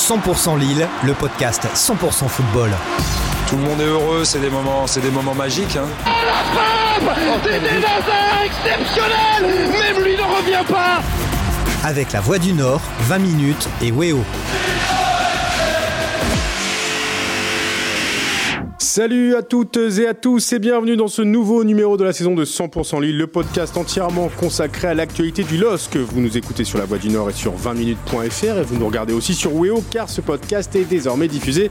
100% Lille, le podcast 100% football. Tout le monde est heureux, c'est des moments, c'est des moments magiques. Hein. La frappe C'était exceptionnel Même lui ne revient pas Avec la Voix du Nord, 20 minutes et Weo. Salut à toutes et à tous et bienvenue dans ce nouveau numéro de la saison de 100% Lille, le podcast entièrement consacré à l'actualité du LOSC. Vous nous écoutez sur la Voix du Nord et sur 20minutes.fr et vous nous regardez aussi sur Weo car ce podcast est désormais diffusé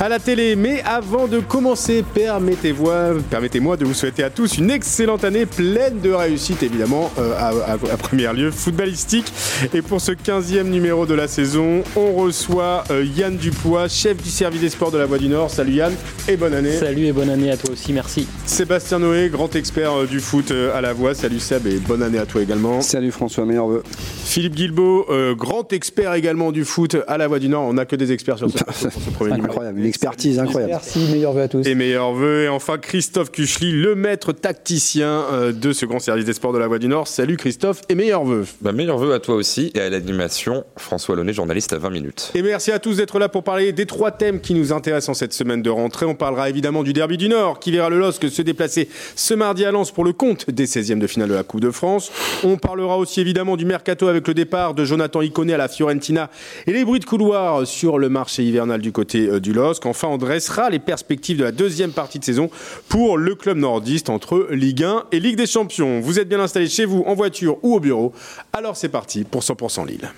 à la télé. Mais avant de commencer, permettez-moi de vous souhaiter à tous une excellente année pleine de réussite évidemment euh, à, premier lieu footballistique. Et pour ce 15e numéro de la saison, on reçoit euh, Yann Dupois, chef du service des sports de la Voix du Nord. Salut Yann et bonne année. Salut et bonne année à toi aussi, merci. Sébastien Noé, grand expert euh, du foot euh, à la voix. Salut Seb et bonne année à toi également. Salut François, meilleur vœu. Philippe Guilbeault, euh, grand expert également du foot à la voix du Nord. On n'a que des experts sur ce, sur ce premier numéro. Incroyable, une expertise incroyable. Merci, meilleur vœu à tous. Et meilleur vœu. Et enfin Christophe Kuchli, le maître tacticien de ce grand service des sports de la voix du Nord. Salut Christophe et meilleur vœu. Bah, meilleur vœu à toi aussi et à l'animation. François Launay, journaliste à 20 minutes. Et merci à tous d'être là pour parler des trois thèmes qui nous intéressent en cette semaine de rentrée. On parlera évidemment du derby du Nord qui verra le LOSC se déplacer ce mardi à Lens pour le compte des 16e de finale de la Coupe de France. On parlera aussi évidemment du mercato avec le départ de Jonathan Iconé à la Fiorentina et les bruits de couloir sur le marché hivernal du côté euh, du LOSC. Enfin, on dressera les perspectives de la deuxième partie de saison pour le club nordiste entre Ligue 1 et Ligue des Champions. Vous êtes bien installés chez vous, en voiture ou au bureau. Alors c'est parti pour 100% Lille.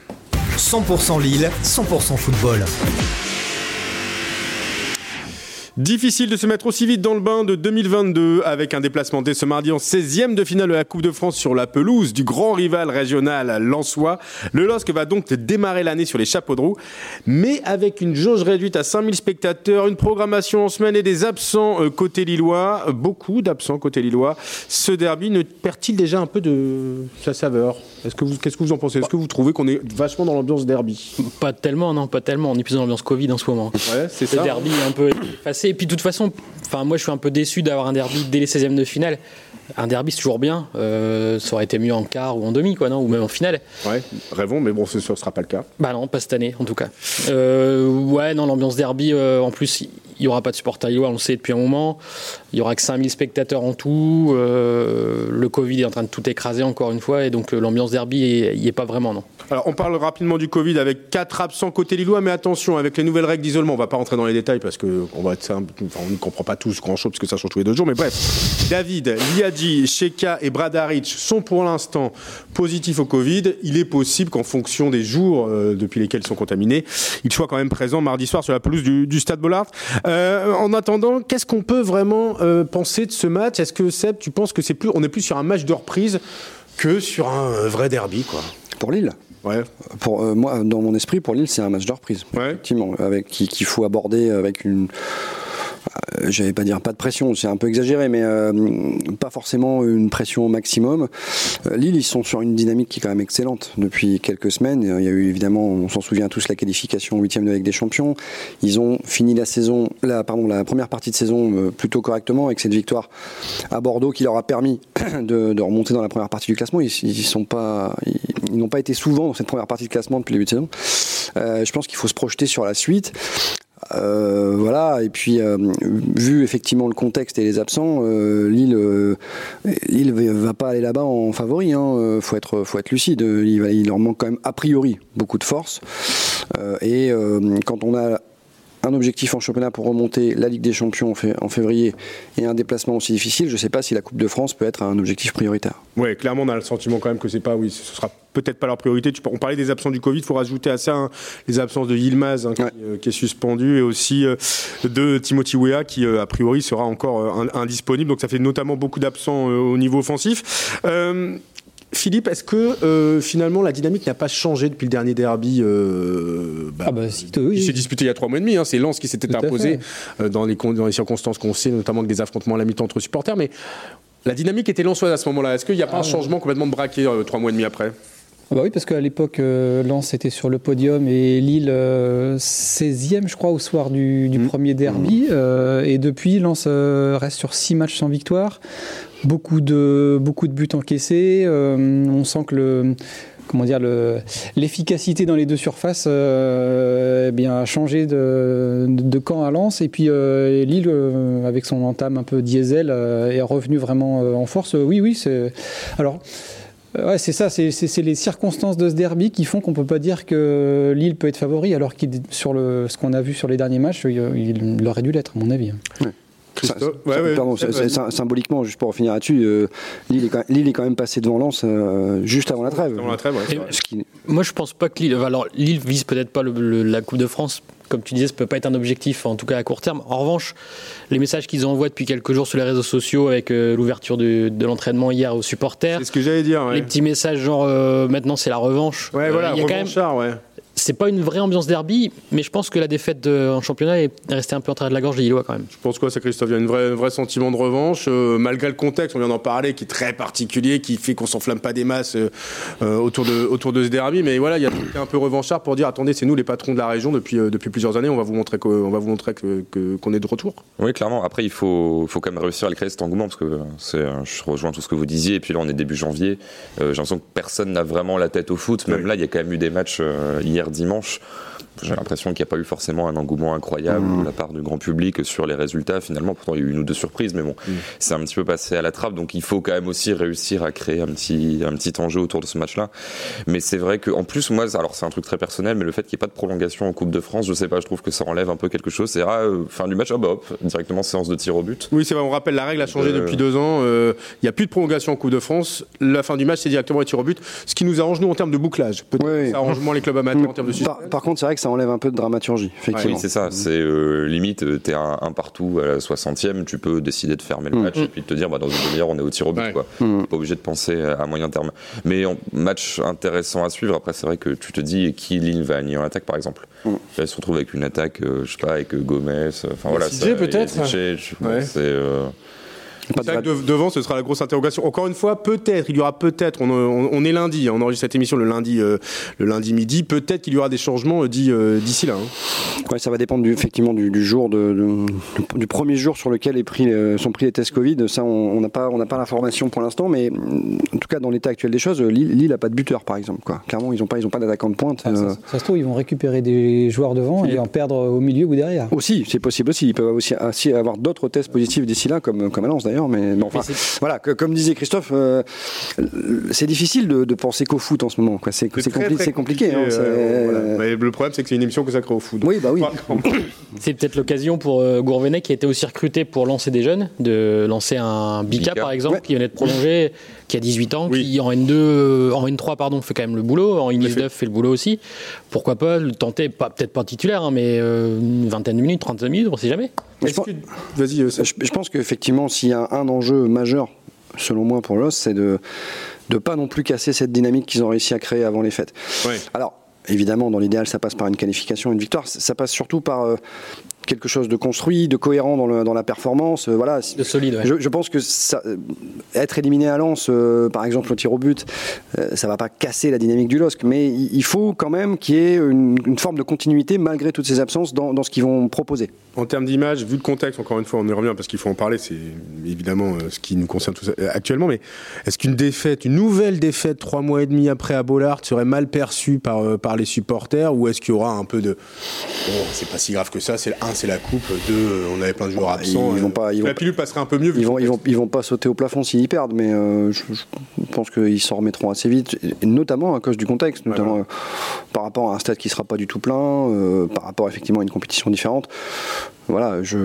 100% Lille, 100% football. Difficile de se mettre aussi vite dans le bain de 2022 avec un déplacement dès ce mardi en 16e de finale de la Coupe de France sur la pelouse du grand rival régional Lensois. Le LOSC va donc démarrer l'année sur les chapeaux de roue, mais avec une jauge réduite à 5000 spectateurs, une programmation en semaine et des absents euh, côté lillois, beaucoup d'absents côté lillois. Ce derby ne perd-il déjà un peu de sa saveur? Est-ce que vous, qu'est-ce que vous en pensez? Est-ce que vous trouvez qu'on est vachement dans l'ambiance derby? Pas tellement, non, pas tellement. On est plus dans l'ambiance Covid en ce moment. Ouais, c'est Le ça. derby est un peu effacé. Et puis de toute façon, enfin moi je suis un peu déçu d'avoir un derby dès les 16e de finale. Un derby c'est toujours bien. Euh, ça aurait été mieux en quart ou en demi, quoi, non? Ou même en finale. Ouais, rêvons, mais bon, ce ne sera pas le cas. Bah non, pas cette année en tout cas. Euh, ouais, non, l'ambiance derby, euh, en plus, n'y aura pas de supporters lillois, on le sait depuis un moment. Il n'y aura que 5000 spectateurs en tout. Euh, le Covid est en train de tout écraser encore une fois, et donc euh, l'ambiance derby n'y est pas vraiment, non. Alors, on parle rapidement du Covid avec quatre absents côté Lillois, mais attention, avec les nouvelles règles d'isolement, on va pas rentrer dans les détails parce que on ne comprend pas tous grand chose parce que ça change tous les deux jours, mais bref. David, Liadji, Sheka et Bradaric sont pour l'instant positifs au Covid. Il est possible qu'en fonction des jours euh, depuis lesquels ils sont contaminés, ils soient quand même présents mardi soir sur la pelouse du, du Stade Bollard. Euh, en attendant, qu'est-ce qu'on peut vraiment euh, penser de ce match? Est-ce que Seb, tu penses que c'est plus, on est plus sur un match de reprise que sur un euh, vrai derby, quoi? Pour Lille Ouais. pour, euh, Moi, dans mon esprit, pour Lille, c'est un match de reprise. Ouais. Effectivement, avec, qui- qu'il faut aborder avec une. Euh, J'allais pas dire pas de pression, c'est un peu exagéré, mais euh, pas forcément une pression au maximum. Euh, Lille, ils sont sur une dynamique qui est quand même excellente depuis quelques semaines. Il y a eu évidemment, on s'en souvient tous, la qualification huitième de Ligue des Champions. Ils ont fini la saison, la, pardon, la première partie de saison plutôt correctement avec cette victoire à Bordeaux qui leur a permis de, remonter dans la première partie du classement. Ils, ils n'ont pas été souvent dans cette première partie de classement depuis le début de saison. Je pense qu'il faut se projeter sur la suite. Euh, voilà, et puis euh, vu effectivement le contexte et les absents, euh, Lille, Lille va pas aller là-bas en favori. Hein, faut être, faut être lucide. Il, il leur manque quand même a priori beaucoup de force. Et quand on a un objectif en championnat pour remonter la Ligue des Champions en, fé- en février et un déplacement aussi difficile, je ne sais pas si la Coupe de France peut être un objectif prioritaire. Ouais, clairement, on a le sentiment quand même que c'est pas, oui, ce sera peut-être pas leur priorité. Tu, on parlait des absents du Covid, il faut rajouter à ça hein, les absences de Yilmaz, hein, qui, Ouais. euh, qui est suspendu, et aussi euh, de Timothy Weah, qui euh, a priori sera encore euh, in- indisponible. Donc ça fait notamment beaucoup d'absents euh, au niveau offensif. Euh, Philippe, est-ce que euh, finalement la dynamique n'a pas changé depuis le dernier derby euh, bah, Ah bah, si, oui. qui s'est disputé il y a trois mois et demi hein, C'est Lens qui s'était imposé euh, dans, les, con- dans les circonstances qu'on sait, notamment avec des affrontements à la mi-temps entre supporters. Mais la dynamique était lensoise à ce moment-là. Est-ce qu'il n'y a pas un changement complètement de braquet euh, trois mois et demi après? Ah bah oui, parce qu'à l'époque, euh, Lens était sur le podium et Lille euh, 16e, je crois, au soir du, du Mhm. premier derby. Euh, et depuis, Lens euh, reste sur 6 matchs sans victoire. Beaucoup de, beaucoup de buts encaissés. Euh, on sent que le, comment dire, le- l'efficacité dans les deux surfaces euh, eh bien, a changé de, de camp à Lens. Et puis euh, Lille, euh, avec son entame un peu diesel, euh, est revenu vraiment euh, en force. Oui, oui, c'est. Alors. Euh, Ouais, c'est ça, c'est- les circonstances de ce derby qui font qu'on peut pas dire que Lille peut être favori, alors qu'il sur le, ce qu'on a vu sur les derniers matchs, il, il aurait dû l'être, à mon avis. Christophe Ça- Ouais, ça- ouais, pardon, ouais, symboliquement, juste pour finir là-dessus, euh, Lille, est quand, Lille est quand même passé devant Lens euh, juste avant la trêve. La qui- Moi, je pense pas que Lille. Alors, Lille vise peut-être pas le- le- la Coupe de France. Comme tu disais, ça peut pas être un objectif, en tout cas à court terme. En revanche, les messages qu'ils envoient depuis quelques jours sur les réseaux sociaux avec euh, l'ouverture de, de l'entraînement hier aux supporters, C'est ce que j'allais dire. ouais. les petits messages genre euh, maintenant c'est la revanche. Ouais, voilà, il y a quand même, ouais. C'est pas une vraie ambiance derby, mais je pense que la défaite de- en championnat est restée un peu en travers de la gorge des Lillois quand même. Je pense quoi, c'est Christophe? Il y a une vraie, un vrai sentiment de revanche, euh, malgré le contexte, on vient d'en parler, qui est très particulier, qui fait qu'on s'enflamme pas des masses euh, euh, autour, de, autour de ce derby. Mais voilà, il y a un peu revanchard pour dire attendez, c'est nous les patrons de la région depuis, euh, depuis plusieurs années, on va vous montrer que- on va vous montrer que- que- qu'on est de retour. Oui, clairement. Après, il faut, faut quand même réussir à le créer cet engouement parce que c'est, je rejoins tout ce que vous disiez. Et puis là, on est début janvier. Euh, j'ai l'impression que personne n'a vraiment la tête au foot. Même Oui. là, il y a quand même eu des matchs euh, hier dimanche. J'ai l'impression qu'il n'y a pas eu forcément un engouement incroyable Mmh. de la part du grand public sur les résultats. Finalement, pourtant, il y a eu une ou deux surprises, mais bon, Mmh. c'est un petit peu passé à la trappe. Donc, il faut quand même aussi réussir à créer un petit, un petit enjeu autour de ce match-là. Mais c'est vrai que, en plus, moi, alors c'est un truc très personnel, mais le fait qu'il n'y ait pas de prolongation en Coupe de France, je sais pas, je trouve que ça enlève un peu quelque chose. C'est ah, euh, fin du match, ah bah hop, directement séance de tir au but. Oui, c'est vrai, on rappelle, la règle a changé Euh, depuis deux ans. euh, Il n'y a plus de prolongation en Coupe de France. La fin du match, c'est directement les tirs au but, ce qui nous arrange, nous, en termes de bouclage. Peut-être Oui, oui. que ça arrange moins les clubs amateurs en termes de par, par contre, c'est vrai que ça enlève un peu de dramaturgie, effectivement. Oui, c'est ça. C'est euh, limite, euh, t'es un, un partout à la 60e, tu peux décider de fermer le Mm. match et puis de te dire, bah, dans une demi-heure, on est au tir au but. Ouais. Quoi. Mm. Pas obligé de penser à moyen terme. Mais en- match intéressant à suivre. Après, c'est vrai que tu te dis qui ligne va aligner en attaque, par exemple? Mm. Là, il se retrouve avec une attaque, euh, je sais pas, avec Gomez. Enfin voilà. Peut-être? C'est. Pas C'est de vrai que de- devant, ce sera la grosse interrogation. Encore une fois, peut-être, il y aura peut-être, on, on- on est lundi, hein, on enregistre cette émission le lundi, euh, le lundi midi, peut-être qu'il y aura des changements euh, dits, euh, d'ici là. hein. Ouais, ça va dépendre du, effectivement du, du jour de, de- du premier jour sur lequel est pris, euh, sont pris les tests Covid. Ça, on n'a pas, on n'a pas l'information pour l'instant, mais mm, en tout cas dans l'état actuel des choses, Lille, Lille a pas de buteur par exemple. Quoi. Clairement, ils n'ont pas, ils ont pas d'attaquant de pointe. Ah, euh, ça, ça se trouve, ils vont récupérer des joueurs devant et en perdre au milieu ou derrière. Aussi, c'est possible aussi. Ils peuvent aussi, aussi avoir d'autres tests positifs d'ici là, comme, comme à Lens d'ailleurs. Mais, mais enfin, Mais c'est- voilà, que- comme disait Christophe, euh, c'est difficile de, de penser qu'au foot en ce moment. quoi. C'est c'est très, compli- très c'est compliqué. hein, euh, voilà. Mais le problème, c'est que c'est une émission consacrée au foot. Oui, bah oui. C'est peut-être l'occasion pour euh, Gourvenet, qui a été aussi recruté pour lancer des jeunes, de lancer un Bika, Bika. par exemple, Ouais. qui venait de prolonger, qui a 18 ans, Oui. qui en N2, euh, en N3 pardon, fait quand même le boulot, en effet. N19 fait le boulot aussi. Pourquoi pas le tenter, pas peut-être pas titulaire, hein, mais euh, une vingtaine de minutes, 35 minutes, on sait jamais. Mais je pense- que- Vas-y, euh. Je, je pense qu'effectivement, s'il y a un enjeu majeur, selon moi, pour l'OS, c'est de ne pas non plus casser cette dynamique qu'ils ont réussi à créer avant les fêtes. Alors, évidemment, dans l'idéal, ça passe par une qualification, une victoire. Ça passe surtout par euh, quelque chose de construit, de cohérent dans, le- dans la performance. euh, voilà. De solide, ouais. Je, je pense que ça, euh, être éliminé à Lens, euh, par exemple au tir au but, euh, ça va pas casser la dynamique du LOSC, mais il il faut quand même qu'il y ait une, une forme de continuité malgré toutes ces absences dans, dans ce qu'ils vont proposer. En termes d'image, vu le contexte, encore une fois, on y revient parce qu'il faut en parler, c'est évidemment euh, ce qui nous concerne tous euh, actuellement, mais est-ce qu'une défaite, une nouvelle défaite trois mois et demi après à Bollard serait mal perçue par, euh, par les supporters ou est-ce qu'il y aura un peu de bon, c'est pas si grave que ça, c'est un, c'est la coupe, deux, euh, on avait plein de joueurs absents. Ils vont euh, pas- ils la vont pilule passerait un peu mieux. Ils vont, ils, vont, contexte. ils vont pas sauter au plafond s'ils y perdent, mais euh, je, je pense qu'ils s'en remettront assez vite, et notamment à cause du contexte, notamment Ouais, euh, par rapport à un stade qui sera pas du tout plein, euh, par rapport effectivement à une compétition différente. Voilà, je,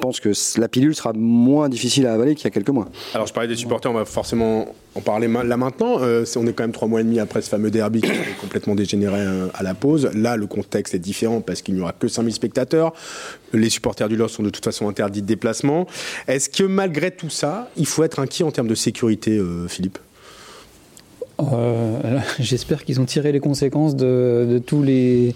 pense que la pilule sera moins difficile à avaler qu'il y a quelques mois. Alors je parlais des supporters, on va forcément en parler là maintenant. Euh, on est quand même trois mois et demi après ce fameux derby qui est complètement dégénéré euh, à la pause. Là, le contexte est différent parce qu'il n'y aura que 5000 spectateurs. Les supporters du LOS sont de toute façon interdits de déplacement. Est-ce que malgré tout ça, il faut être inquiet en termes de sécurité, euh, Philippe? Euh, J'espère qu'ils ont tiré les conséquences de, de tous les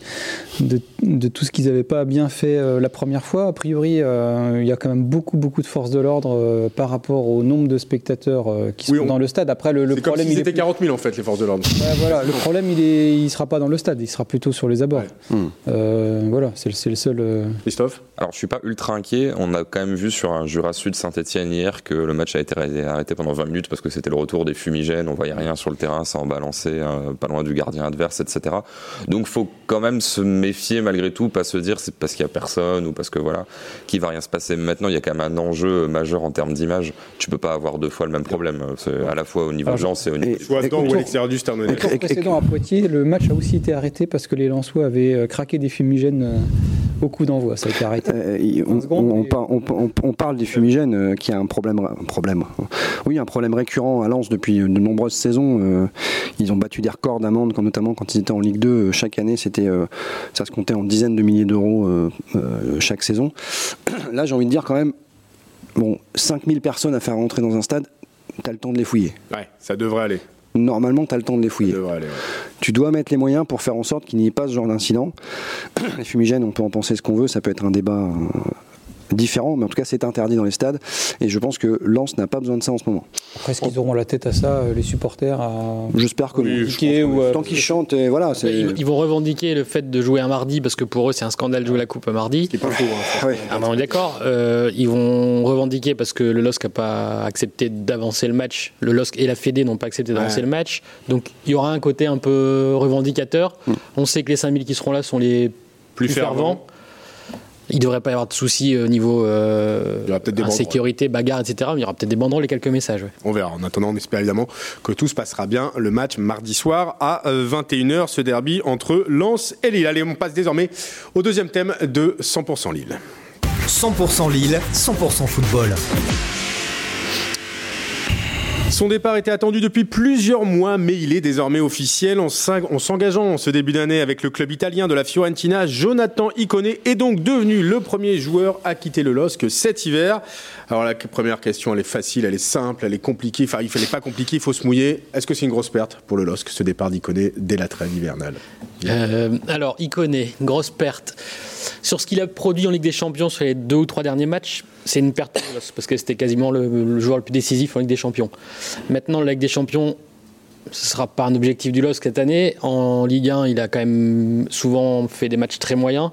de, de tout ce qu'ils n'avaient pas bien fait euh, la première fois. A priori, euh, il y a quand même beaucoup beaucoup de forces de l'ordre euh, par rapport au nombre de spectateurs euh, qui Oui, sont on- dans le stade. Après, le, comme problème s'ils il est étaient plus- 40 000 en fait, les forces de l'ordre. Ouais, voilà, le problème il est, il sera pas dans le stade, il sera plutôt sur les abords. Ouais. Hmm. Euh, voilà, c'est le- c'est le seul. euh, Christophe Alors, je suis pas ultra inquiet. On a quand même vu sur un Jura Sud Saint-Etienne hier que le match a été arrêté- arrêté pendant 20 minutes parce que c'était le retour des fumigènes. On voyait rien sur le terrain. Terrain sans balancer euh, pas loin du gardien adverse, etc. Donc faut quand même se méfier malgré tout, pas se dire c'est parce qu'il y a personne ou parce que voilà, qu'il va rien se passer. Maintenant, il y a quand même un enjeu majeur en termes d'image. Tu peux pas avoir deux fois le même problème. À la fois au niveau de lance et au niveau. Soit dedans ou à l'extérieur du stade. précédent à Poitiers, le match a aussi été arrêté parce que les Lensois avaient euh, craqué des fumigènes euh, au coup d'envoi. Ça a été arrêté. Euh, on, 20 secondes, on- on et- par- on- on- on parle des fumigènes euh, qui a un problème, un problème. Oui, un problème récurrent à Lens depuis de nombreuses saisons. Euh, ils ont battu des records d'amende, quand- notamment quand ils étaient en Ligue 2. euh, Chaque année, c'était, euh, ça se comptait en dizaines de milliers d'euros euh, euh, chaque saison. Là, j'ai envie de dire quand même, bon, 5000 personnes à faire rentrer dans un stade, t'as le temps de les fouiller. Ouais, ça devrait aller. Normalement, t'as le temps de les fouiller. devrait aller. ouais. Tu dois mettre les moyens pour faire en sorte qu'il n'y ait pas ce genre d'incident. Les fumigènes, on peut en penser ce qu'on veut, ça peut être un débat euh, différent, mais en tout cas c'est interdit dans les stades. Et je pense que Lens n'a pas besoin de ça en ce moment. Après, est-ce qu'ils auront la tête à ça, euh, les supporters à... J'espère que Oui, je ou, euh, Tant qu'ils chantent, et voilà, c'est. Ils, ils vont revendiquer le fait de jouer un mardi parce que pour eux c'est un scandale de jouer la coupe un mardi. Ce qui est pas faux. hein. Ouais. Ah, bah, on est d'accord. Euh, ils vont revendiquer parce que le LOSC n'a pas accepté d'avancer le match. Le LOSC et la Fédé n'ont pas accepté d'avancer Ouais. le match. Donc il y aura un côté un peu revendicateur. Mm. On sait que les 5000 qui seront là sont les plus, Plus fervents. fervents. Il ne devrait pas y avoir de soucis au niveau euh, des banderoles. insécurité, bagarre, etc. Mais il y aura peut-être des banderoles et quelques messages. ouais. On verra. En attendant, on espère évidemment que tout se passera bien. Le match mardi soir à euh, 21h, ce derby entre Lens et Lille. Allez, on passe désormais au deuxième thème de 100% Lille. 100% Lille, 100% football. Son départ était attendu depuis plusieurs mois, mais il est désormais officiel. En s'eng- en s'engageant en ce début d'année avec le club italien de la Fiorentina, Jonathan Icone est donc devenu le premier joueur à quitter le LOSC cet hiver. Alors la première question, elle est facile, elle est simple, elle est compliquée. Enfin, il fallait pas compliquer, il faut se mouiller. Est-ce que c'est une grosse perte pour le LOSC, ce départ d'Icone dès la trêve hivernale? Euh, alors, Iconé, grosse perte. Sur ce qu'il a produit en Ligue des Champions sur les deux ou trois derniers matchs, c'est une perte parce que c'était quasiment le, joueur le plus décisif en Ligue des Champions. Maintenant, la Ligue des Champions, ce ne sera pas un objectif du LOSC cette année. En Ligue 1, il a quand même souvent fait des matchs très moyens.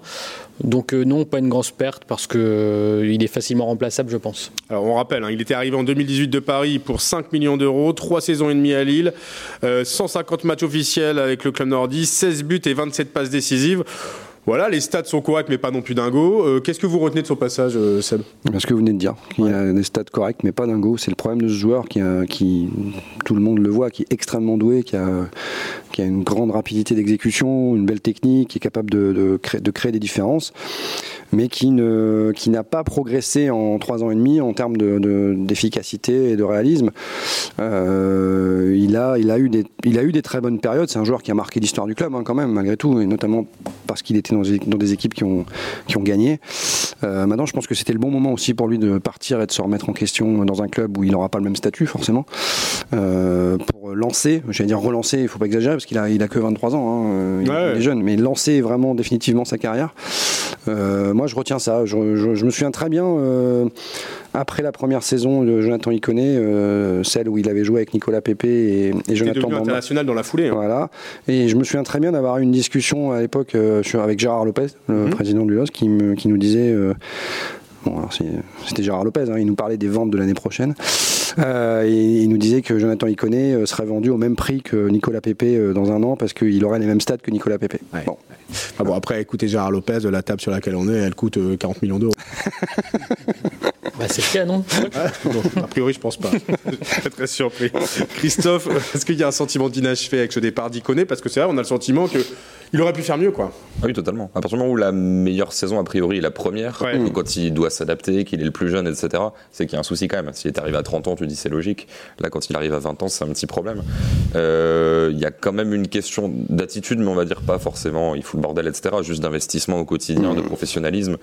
Donc euh, non, pas une grosse perte, parce qu'il est facilement remplaçable, je pense. Alors on rappelle, hein, il était arrivé en 2018 de Paris pour 5 millions d'euros, 3 saisons et demie à Lille, euh, 150 matchs officiels avec le club nordiste, 16 buts et 27 passes décisives. Voilà, les stats sont corrects mais pas non plus dingo. Euh, Qu'est-ce que vous retenez de son passage, euh, Seb? Ce que vous venez de dire, qu'il a des stats corrects, mais pas dingo. C'est le problème de ce joueur qui, a- qui, tout le monde le voit, qui est extrêmement doué, qui a, qui a une grande rapidité d'exécution, une belle technique, qui est capable de, de créer, de créer des différences, mais qui ne, qui n'a pas progressé en trois ans et demi en termes de- de- d'efficacité et de réalisme. Euh, il a, il a eu des, il a eu des très bonnes périodes. C'est un joueur qui a marqué l'histoire du club, hein, quand même, malgré tout, et notamment parce qu'il était dans, des- dans des équipes qui ont, qui ont gagné. Euh, maintenant, je pense que c'était le bon moment aussi pour lui de partir et de se remettre en question dans un club où il n'aura pas le même statut, forcément. Euh, pour lancer, j'allais dire relancer, il faut pas exagérer parce qu'il a, il a que 23 ans, hein, il, Ouais. il est jeune, mais lancer vraiment définitivement sa carrière. Euh, moi, je retiens ça. Je, je- je me souviens très bien, euh, après la première saison de Jonathan Iconé, euh, celle où il avait joué avec Nicolas Pepe et, Jonathan devenu international dans la foulée. hein. Voilà. Et je me souviens très bien d'avoir eu une discussion à l'époque euh, avec Gérard Lopez, le Mhm. président du LOS, qui, me- qui nous disait. bon, alors c'était Gérard Lopez, hein, il nous parlait des ventes de l'année prochaine. Euh, et il nous disait que Jonathan Iconé euh, serait vendu au même prix que Nicolas Pepe euh, dans un an parce qu'il aurait les mêmes stats que Nicolas Pepe. Ouais. Bon. Ah bon, après, écoutez, Gérard Lopez, la table sur laquelle on est, elle coûte euh, 40 millions d'euros. Bah, c'est le cas, non? A priori, je pense pas. Je suis très surpris. Christophe, est-ce qu'il y a un sentiment d'inachevé avec ce départ d'Iconé? Parce que c'est vrai, on a le sentiment que il aurait pu faire mieux, quoi. Ah oui, totalement. À partir du moment où la meilleure saison, a priori, est la première, Ouais. donc quand il doit s'adapter, qu'il est le plus jeune, etc., c'est qu'il y a un souci quand même. S'il est arrivé à 30 ans, tu dis c'est logique. Là, quand il arrive à 20 ans, c'est un petit problème. Euh, Il y a quand même une question d'attitude, mais on va dire pas forcément, il fout le bordel, etc., juste d'investissement au quotidien, de professionnalisme,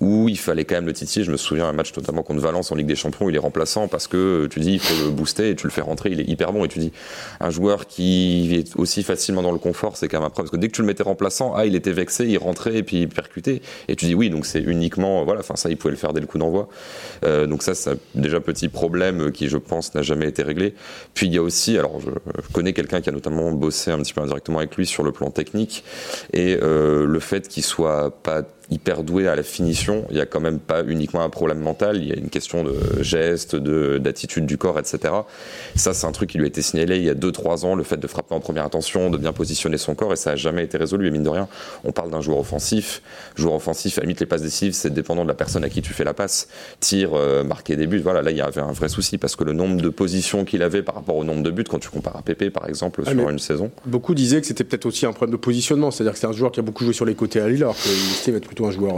où il fallait quand même le titiller. Je me souviens un match notamment contre Valence en Ligue des Champions, il est remplaçant parce que tu dis il faut le booster et tu le fais rentrer, il est hyper bon. Et tu dis un joueur qui est aussi facilement dans le confort, c'est quand même un problème. Parce que dès que tu le remplaçant, ah, il était vexé, il rentrait et puis il percutait. Et tu dis oui, donc c'est uniquement, voilà, enfin ça, il pouvait le faire dès le coup d'envoi. Euh, donc ça, c'est déjà petit problème qui, je pense, n'a jamais été réglé. Puis il y a aussi, alors je, je connais quelqu'un qui a notamment bossé un petit peu indirectement avec lui sur le plan technique et euh, le fait qu'il soit pas hyper doué à la finition, il y a quand même pas uniquement un problème mental, il y a une question de geste, de d'attitude du corps, etc. Ça, c'est un truc qui lui a été signalé il y a 2-3 ans, le fait de frapper en première intention, de bien positionner son corps, et ça n'a jamais été résolu. Et mine de rien, on parle d'un joueur offensif. Joueur offensif, à limite, les passes décisives, c'est dépendant de la personne à qui tu fais la passe. Tir, euh, marquer des buts, voilà, là, il y avait un vrai souci, parce que le nombre de positions qu'il avait par rapport au nombre de buts, quand tu compares à Pépé, par exemple, Ah, sur une saison. Beaucoup disaient que c'était peut-être aussi un problème de positionnement, c'est-à-dire que c'est un joueur qui a beaucoup joué sur les côtés à Lille, alors qu'il estime être plutôt un joueur.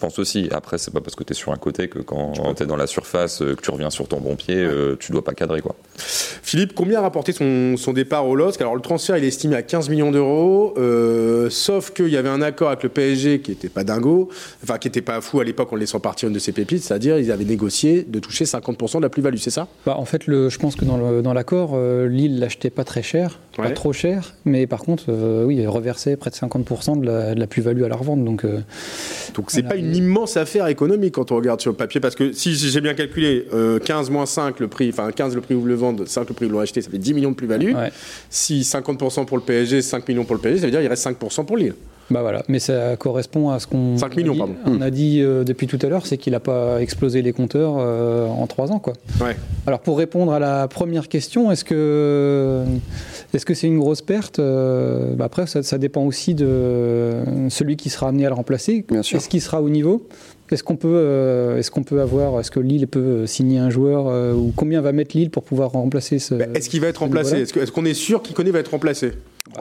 Je pense aussi. Après, c'est pas parce que tu es sur un côté que quand tu es dans la surface, euh, que tu reviens sur ton bon pied, euh, tu dois pas cadrer, quoi. Philippe, combien a rapporté son, son départ au LOSC Alors le transfert, il est estimé à 15 millions d'euros, euh, sauf qu'il y avait un accord avec le PSG qui n'était pas dingo, enfin qui n'était pas fou à l'époque en le laissant partir une de ses pépites, c'est-à-dire ils avaient négocié de toucher 50% de la plus-value, c'est ça? Bah, en fait, le, je pense que dans l'accord, euh, Lille l'achetait pas très cher, Ouais. pas trop cher, mais par contre, euh, oui, il reversait près de 50% de la, la plus-value à la revente. Donc, euh, Donc c'est pas une immense affaire économique quand on regarde sur le papier, parce que si j'ai bien calculé, euh, 15 moins 5 le prix, enfin 15 le prix où le vendent, 5 le prix où l'ont acheté, ça fait 10 millions de plus-value. ouais. Si 50% pour le PSG, 5 millions pour le PSG, ça veut dire qu'il reste 5% pour Lille. Bah voilà, mais ça correspond à ce qu'on 5 on a dit- pardon. On a dit euh, depuis tout à l'heure, c'est qu'il n'a pas explosé les compteurs euh, en trois ans, quoi. Ouais. Alors pour répondre à la première question, est-ce que est-ce que c'est une grosse perte Euh, bah Après, ça, ça dépend aussi de celui qui sera amené à le remplacer. Bien sûr. Est-ce qu'il sera au niveau? Est-ce qu'on peut, euh, est-ce qu'on peut avoir, est-ce que Lille peut signer un joueur euh, ou combien va mettre Lille pour pouvoir remplacer ce Bah, Est-ce qu'il va être remplacé? Est-ce que- est-ce qu'on est sûr qu'Iconé va être remplacé?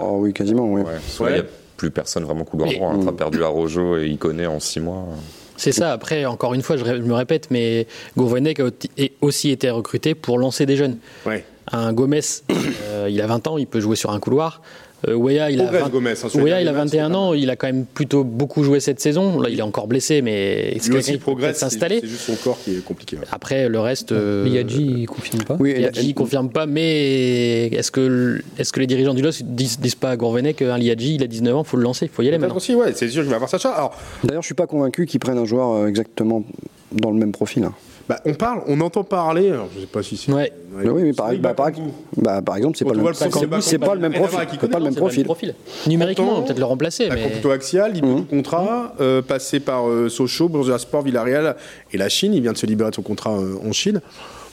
Oh oui, quasiment, oui. Plus personne vraiment couloir droit. hein. T'as perdu Arojo et Iconé en 6 mois. C'est ça. Après, encore une fois, je, me répète, mais Gourvenec a aussi été recruté pour lancer des jeunes. Ouais. Un Gomez, euh, il a 20 ans, il peut jouer sur un couloir. Euh, Weah, il a, Progresse, 20 Gomez, hein, sur les Weah, il a derniers matchs, 21 c'est pas ans, il a quand même plutôt beaucoup joué cette saison. Là, il est encore blessé, mais c'est quelqu'un qui il peut c'est s'installer. c'est juste son corps qui est compliqué. ouais. Après, le reste. euh, Liadji, il confirme pas. Oui, la- Liadji confirme pas, mais est-ce que, les dirigeants du LOS disent, disent pas à Gourvenec qu'un Liadji, il a 19 ans, il faut le lancer, il faut y aller maintenant aussi, ouais, c'est sûr qu'il va avoir sa chance. Alors, D'ailleurs, je suis pas convaincu qu'ils prennent un joueur euh, exactement dans le même profil. hein. Bah, on parle, on entend parler, alors, je sais pas si c'est. Ouais. Mais oui, mais par, bah, par, bah, par exemple, c'est pas, le c'est pas le même profil. C'est pas le même profil. Numériquement, on va peut-être le remplacer, mais. plutôt axial, il de contrat, euh, passé par euh, Sochaux, Bursasport, Villarreal et la Chine. Il vient de se libérer de son contrat euh, en Chine.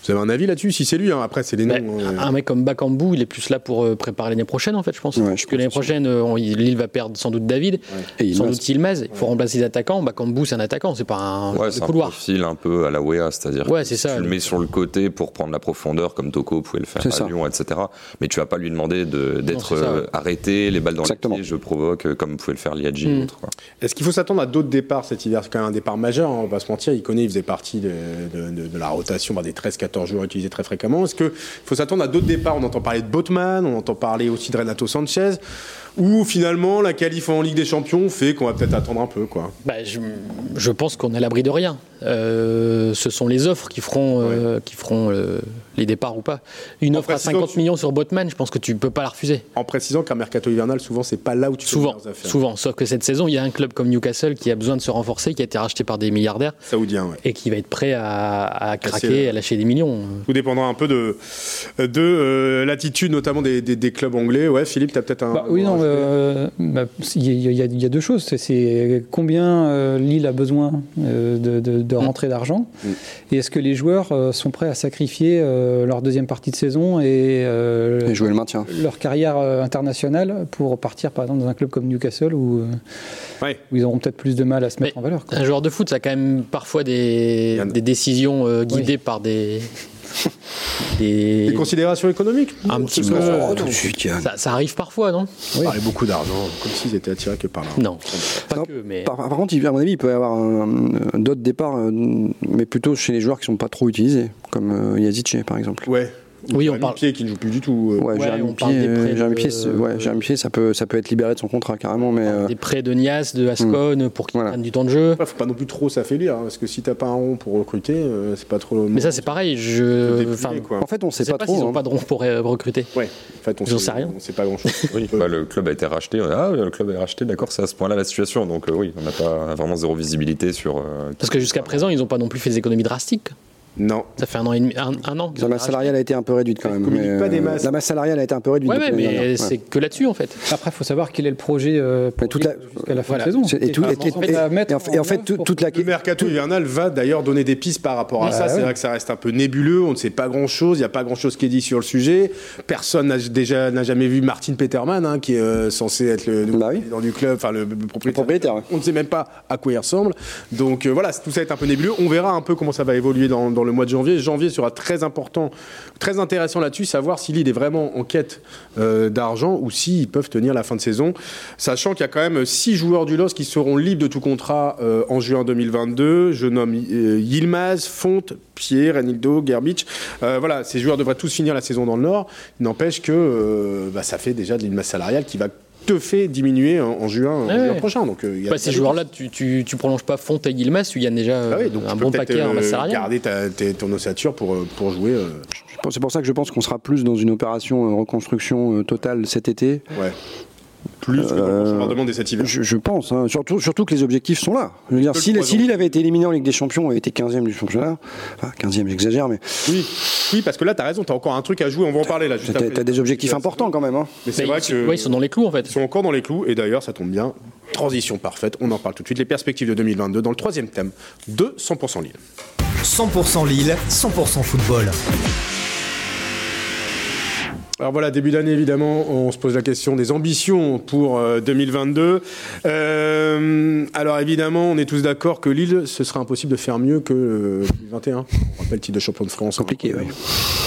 Vous avez un avis là-dessus Si c'est lui, hein, après c'est les Bah, noms. euh, Un mec comme Bakambu, il est plus là pour euh, préparer l'année prochaine, en fait, je pense. Ouais, je Parce que l'année prochaine, euh, on- Lille va perdre sans doute David, Et il sans doute Ilmaz. Il faut remplacer les attaquants. Bakambu, c'est un attaquant, c'est pas un Ouais, c'est un couloir. profil un peu à la Wea, c'est-à-dire Ouais, que c'est ça, tu le mets sur le côté pour prendre la profondeur comme Toko pouvait le faire C'est à ça. Lyon, etc. Mais tu vas pas lui demander de- d'être euh, ouais. arrêté, les balles dans Exactement. les pieds, je provoque, comme pouvait le faire Liadji Mm. quoi. Est-ce qu'il faut s'attendre à d'autres départs cet hiver? C'est quand même un départ majeur, hein, on va pas se mentir. Il connaît, il faisait partie de, de- de- de la rotation bah, des 13-14 joueurs utilisés très fréquemment. Est-ce qu'il faut s'attendre à d'autres départs? On entend parler de Botman, on entend parler aussi de Renato Sanchez. Ou finalement, la qualif en Ligue des Champions fait qu'on va peut-être attendre un peu. quoi. Bah, je, je pense qu'on est à l'abri de rien. Euh, ce sont les offres qui feront, euh, qui feront euh, les départs ou pas. Une En offre à précisant 50 que- millions sur Botman, je pense que tu peux pas la refuser. En précisant qu'un mercato hivernal, souvent, c'est pas là où tu fais Souvent, les meilleures affaires. souvent. Sauf que cette saison, il y a un club comme Newcastle qui a besoin de se renforcer, qui a été racheté par des milliardaires Saoudien, ouais. et qui va être prêt à, à craquer, à lâcher des millions. Tout dépendra un peu de, de euh, l'attitude, notamment des, des- des clubs anglais. Ouais, Philippe, tu as peut-être un. Bah, oui, non, euh, bah, il y, a- y y deux choses. C'est- combien euh, Lille a besoin euh, de, de- de rentrée d'argent Mm. et est-ce que les joueurs euh, sont prêts à sacrifier euh, leur deuxième partie de saison et, euh, Et jouer le maintien. leur carrière euh, internationale pour partir par exemple dans un club comme Newcastle où, euh, Ouais. où ils auront peut-être plus de mal à se mettre Mais en valeur. quoi. Un joueur de foot, ça a quand même parfois des, décisions euh, guidées par des. des Des considérations économiques un petit peu. Oh, tout de suite, Yann. Ça, ça arrive parfois, non? On beaucoup d'argent, comme s'ils étaient attirés que par là. Non, pas Non, que, mais. Par, par contre, il- à mon avis, il peut y avoir d'autres départs, euh, mais plutôt chez les joueurs qui sont pas trop utilisés, comme euh, Yazice, par exemple. Ouais. Oui, on Jérémy parle- Pied qui ne joue plus du tout. euh. Ouais, Ouais, Jérémy on parle Pied, des prêts euh, Jérémy de- Pied, ouais, Pied, ça peut, ça peut être libéré de son contrat carrément, mais euh, Des prêts de Nias, de Ascon pour qu'ils Voilà. prennent du temps de jeu. Après, faut pas non plus trop s'affaiblir, hein, parce que si t'as pas un rond pour recruter, euh, c'est pas trop. Mais ça, c'est pareil. Je. Dépouiller, Enfin, quoi. en fait, on je sait pas, pas, trop. s'ils n'ont hein. pas de rond pour euh, recruter. Ouais. En fait, on J'en sait, sais rien. On sait pas grand chose. Bah, le club a été racheté. Ah, le club est racheté, d'accord, c'est à ce point-là la situation. Donc euh, oui, on n'a pas vraiment zéro visibilité sur. euh, Parce que jusqu'à présent, ils n'ont pas non plus fait des économies drastiques. Non. Ça fait un an et demi, un, un an. La masse salariale a été un peu réduite quand même. communique mais, pas des euh, masses. La masse salariale a été un peu réduite. Ouais, ouais, mais c'est Ouais. que là-dessus en fait. Après, il faut savoir quel est le projet euh, pour toute la- Lille jusqu'à la fin Voilà. de saison. C'est- Et, tout- et- en fait et- à mettre et en fait, et en fait, œuvre tout- pour- toute la Le mercato hivernal va d'ailleurs donner des pistes par rapport à ça. ouais. C'est vrai que ça reste un peu nébuleux. On ne sait pas grand-chose. Il n'y a pas grand-chose qui est dit sur le sujet. Personne n'a déjà n'a jamais vu Martin Peterman, hein, qui est euh, censé être le Bah oui. président du club, enfin le, le propriétaire. On ne sait même pas à quoi il ressemble. Donc euh, voilà, tout ça est un peu nébuleux. On verra un peu comment ça va évoluer dans, dans le mois de janvier. Janvier sera très important, très intéressant là-dessus, savoir si Lille est vraiment en quête euh, d'argent ou s'ils peuvent tenir la fin de saison. Sachant qu'il y a quand même six joueurs du LOS qui seront libres de tout contrat euh, en juin 2022. Je nomme euh, Yilmaz, Fonte, Pierre, Renildo, Gerbich. Euh, voilà, ces joueurs devraient tous finir la saison dans le Nord. N'empêche que bah, ça fait déjà de masse salariale qui va te fait diminuer en, en juin, en Ouais, juin ouais. prochain. Donc, euh, il y a- Bah, il y ces a joueurs-là, tu, tu, tu prolonges pas Fonte et Yilmaz, tu gagnes déjà Ah oui, donc un bon paquet en euh, masse salariale. garder ta, tes- ton ossature pour, euh, pour jouer. euh, C'est pour ça que je pense qu'on sera plus dans une opération euh, reconstruction euh, totale cet été. ouais. Plus que Euh, on leur demandait cet hiver. Je, je pense, hein. surtout, surtout que les objectifs sont là. Je veux dire, Que le si, Lille avait été éliminé en Ligue des Champions et été 15e du championnat, enfin 15e j'exagère, mais Oui. oui, parce que là, tu as raison, tu as encore un truc à jouer. On va en parler là. après. t'as des objectifs importants quand même. Hein. Mais c'est vrai ils, que. ouais, ils sont dans les clous en fait. Ils sont encore dans les clous, et d'ailleurs, ça tombe bien. Transition parfaite, on en parle tout de suite. Les perspectives de 2022 dans le troisième thème de 100% Lille. 100% Lille, 100% football. Alors voilà, début d'année évidemment, on se pose la question des ambitions pour euh, 2022. Euh, alors évidemment, on est tous d'accord que Lille, ce sera impossible de faire mieux que euh, 2021. On rappelle le titre de champion de France. Compliqué, oui.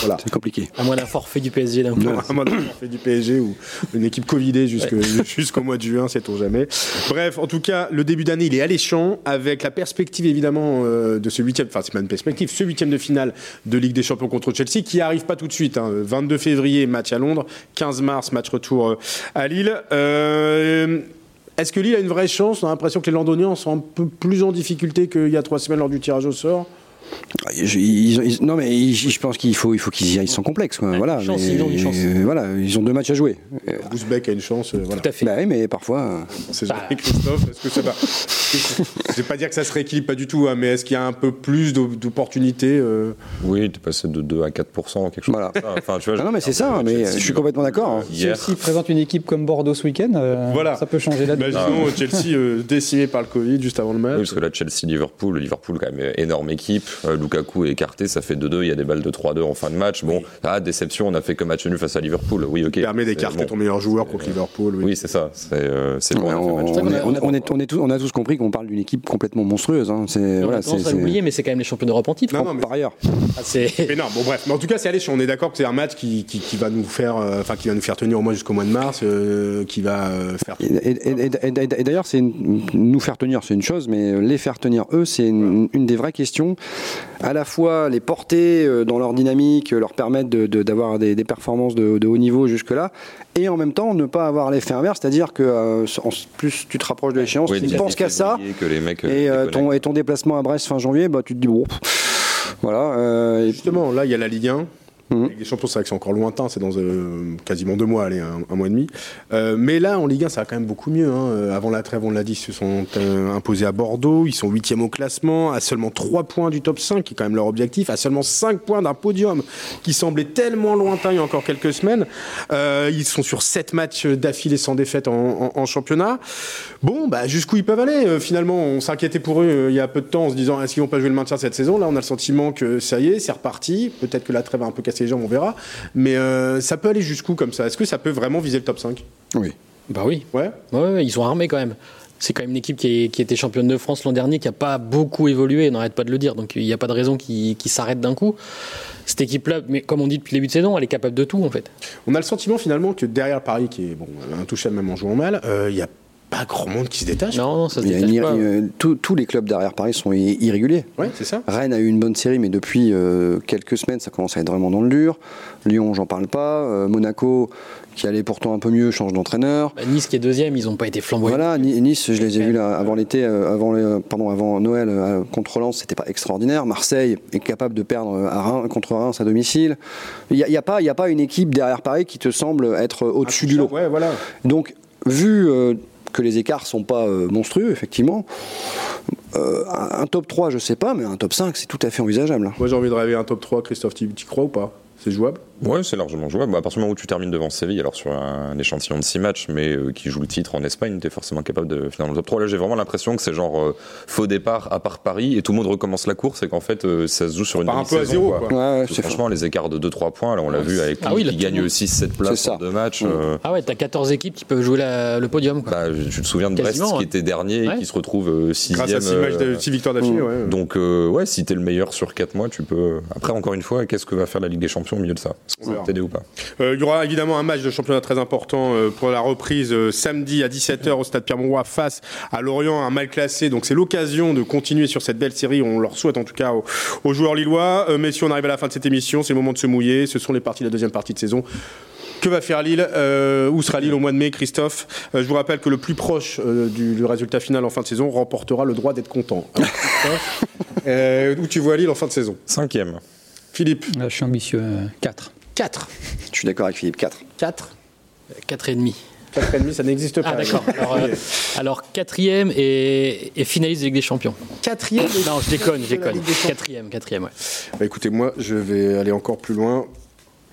Voilà. C'est compliqué. À moins d'un forfait du PSG d'un coup. À moins d'avoir fait du PSG ou une équipe Covidée jusque- jusqu'au mois de juin, sait-on jamais. Bref, en tout cas, le début d'année, il est alléchant avec la perspective évidemment euh, de ce huitième, enfin c'est pas une perspective, ce huitième de finale de Ligue des Champions contre Chelsea qui arrive pas tout de suite. hein. 22 février, match à Londres, 15 mars, match retour euh, à Lille. Euh, est-ce que Lille a une vraie chance? On a l'impression que les Londoniens sont un peu plus en difficulté qu'il y a trois semaines lors du tirage au sort. Ils- ils- ils- non mais ils- je pense qu'il faut, il faut qu'ils y aillent sans complexe. Quoi. voilà, une chance, mais- ils ont une chance. euh, voilà, ils ont deux matchs à jouer. Bousbeck a une chance. euh, voilà. Tout à fait. Bah oui, mais parfois. euh, C'est Christophe. Est-ce que ça va Je vais pas dire que ça se rééquilibre pas du tout, hein, mais est-ce qu'il y a un peu plus d'o- d'opportunités euh, Oui, t'es passé de 2 à 4%, quelque chose Voilà. Enfin, tu vois, Ah non mais c'est ça, mais je suis complètement d'accord. hein. Aussi présente une équipe comme Bordeaux ce week-end, euh, Voilà. ça peut changer la donne. Imaginons Chelsea euh, décimé par le Covid juste avant le Oui, match. parce que là, Chelsea-Liverpool, Liverpool, quand même, énorme équipe. Euh, Lukaku est écarté, ça fait 2-2. Il y a des balles de 3-2 en fin de match. Bon, ah, déception, on a fait que match nul face à Liverpool. Oui, ok. permet d'écarter bon. ton meilleur joueur contre Liverpool. Oui. Oui, c'est ça. C'est euh, bon, on a tous- on a tous compris qu'on parle d'une équipe complètement monstrueuse. hein. C'est On voilà, l'oublier, mais c'est quand même les champions d'Europe en titre. Non, non, mais, par ailleurs. Ah, mais non, bon bref. Mais en tout cas, c'est alléchant. On est d'accord que c'est un match qui, qui, qui va nous faire, euh, enfin, qui va nous faire tenir au moins jusqu'au mois de mars, euh, qui va euh, faire. Et, et- et- et- et- et d'ailleurs, c'est une- nous faire tenir, c'est une chose, mais les faire tenir eux, c'est une, une des vraies questions. À la fois les porter euh, dans leur dynamique, leur permettre de- de- d'avoir des, des performances de, de haut niveau jusque-là, et en même temps ne pas avoir l'effet inverse, c'est-à-dire que euh, en- plus tu te rapproches de l'échéance, Oui, tu ne penses qu'à ça. février, Que les mecs, euh, Et, euh, ton, et ton déplacement à Brest fin janvier, bah, tu te dis, bon, voilà. euh, et- Justement, là, il y a la Ligue 1. La Ligue des Champions, c'est vrai que c'est encore lointain, c'est dans euh, quasiment deux mois, allez, un, mois et demi. Euh, mais là, en Ligue 1, ça va quand même beaucoup mieux. hein. Euh, Avant la trêve, on l'a dit, ils se sont imposés à Bordeaux. Ils sont huitièmes au classement, à seulement 3 points du top 5, qui est quand même leur objectif, à seulement 5 points d'un podium qui semblait tellement lointain il y a encore quelques semaines. Ils sont sur 7 matchs d'affilée sans défaite en, en- championnat. Bon, bah, jusqu'où ils peuvent aller Finalement, on s'inquiétait pour eux il y a peu de temps en se disant est-ce qu'ils vont pas jouer le maintien cette saison? Là, on a le sentiment que ça y est, c'est reparti. Peut-être que la trêve a un peu cassé les jambes, on verra. Mais euh, ça peut aller jusqu'où comme ça? Est-ce que ça peut vraiment viser le top 5 oui. Bah oui. Ouais Ouais, ouais, ils sont armés quand même. C'est quand même une équipe qui, est- qui était championne de France l'an dernier, qui n'a pas beaucoup évolué, on n'arrête pas de le dire. Donc il n'y a pas de raison qu'ils s'arrêtent d'un coup. Cette équipe-là, mais comme on dit depuis le début de saison, elle est capable de tout en fait. On a le sentiment finalement que derrière Paris, qui est bon, intouchable même en jouant mal, euh, il n'y a pas grand monde qui se détache. Non, non, ça se détache une- pas. tous- tous les clubs derrière Paris sont irréguliers. Ouais, c'est ça. Rennes a eu une bonne série, mais depuis euh, quelques semaines, ça commence à être vraiment dans le dur. Lyon, j'en parle pas. Euh, Monaco, qui allait pourtant un peu mieux, change d'entraîneur. Bah, nice qui est deuxième, ils n'ont pas été flamboyants. Voilà, Ni- Nice, je les ai vus là, avant l'été, euh, avant, le- pardon, avant Noël euh, contre Lens, c'était pas extraordinaire. Marseille est capable de perdre à Reims, contre Reims à domicile. Il n'y a, y a pas, il y a pas une équipe derrière Paris qui te semble être au-dessus du lot. Ouais, voilà. Donc, vu euh, que les écarts sont pas euh, monstrueux, effectivement. Euh, un, top 3, je sais pas, mais un top 5, c'est tout à fait envisageable. Moi j'ai envie de rêver un top 3, Christophe, tu y crois ou pas? C'est jouable? Ouais, c'est largement jouable. À partir du moment où tu termines devant Séville, alors sur un échantillon de 6 matchs, mais euh, qui joue le titre en Espagne, t'es forcément capable de finir dans le top 3. Là, j'ai vraiment l'impression que c'est genre euh, faux départ à part Paris et tout le monde recommence la course et qu'en fait, euh, ça se joue sur une part un peu à zéro, quoi. quoi. Ouais, franchement, les écarts de 2-3 points, là, on l'a vu avec Ah oui, là, qui gagne monde- 6-7 C'est places en deux matchs. Mm. euh, Ah ouais, t'as 14 équipes qui peuvent jouer la- le podium. Quoi. bah, je- tu te souviens de Brest qui était dernier et qui se retrouve euh, sixième. Grâce à 6 matchs de six victoires d'affilée, Mm. ouais. donc ouais, si t'es le meilleur sur 4 mois, tu peux. Après, encore une fois, qu'est-ce que va faire la Ligue des Champions au milieu de ça? T'aider ou pas Euh, il y aura évidemment un match de championnat très important euh, pour la reprise euh, samedi à 17h au stade Pierre-Mauroy face à Lorient, un mal classé. Donc c'est l'occasion de continuer sur cette belle série. On leur souhaite en tout cas aux, aux joueurs lillois. Euh, messieurs, on arrive à la fin de cette émission. C'est le moment de se mouiller. Ce sont les parties de la deuxième partie de saison. Que va faire Lille? Euh, Où sera Lille au mois de mai, Christophe? Euh, Je vous rappelle que le plus proche euh, du, du résultat final en fin de saison remportera le droit d'être content. Alors, euh, où tu vois Lille en fin de saison? Cinquième. Philippe je suis ambitieux. 4. 4. Je suis d'accord avec Philippe, 4. 4 4,5. 4,5, ça n'existe pas. Ah d'accord. Alors, euh, alors quatrième et, et finaliste de Ligue des Champions. Quatrième Non, je déconne, je déconne. Quatrième, quatrième, ouais. Bah, écoutez, moi, je vais aller encore plus loin.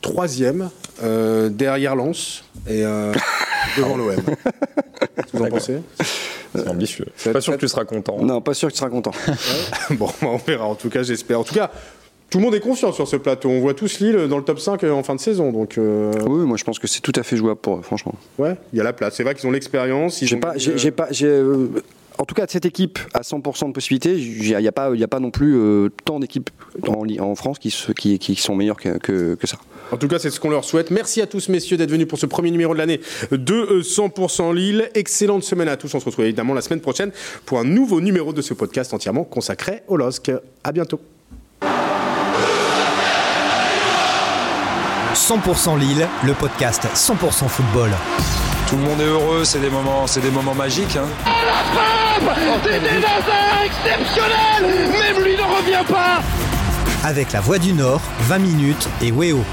Troisième, euh, derrière Lens et euh, devant l'OM. Qu'est-ce que vous en pensez? C'est ambitieux. Pas sûr que tu seras content. Non, pas sûr que tu seras content. Bon, bah, on verra. En tout cas, j'espère. En tout cas, tout le monde est confiant sur ce plateau. On voit tous Lille dans le top 5 en fin de saison. Donc, euh, Oui, moi je pense que c'est tout à fait jouable pour eux, franchement. ouais, il y a la place. C'est vrai qu'ils ont l'expérience. ils J'ai pas, j'ai euh, pas, euh, en tout cas, de cette équipe à 100% de possibilités, il n'y a, pas, y a pas non plus euh, tant d'équipes en, France qui, se- qui, qui sont meilleures que, que, que ça. En tout cas, c'est ce qu'on leur souhaite. Merci à tous, messieurs, d'être venus pour ce premier numéro de l'année de euh, 100% Lille. Excellente semaine à tous. On se retrouve évidemment la semaine prochaine pour un nouveau numéro de ce podcast entièrement consacré au LOSC. À bientôt. 100% Lille, le podcast 100% football. Tout le monde est heureux, c'est des moments, c'est des moments magiques. hein. C'était Hazard exceptionnel Même lui ne revient pas Avec la Voix du Nord, 20 minutes et Weo.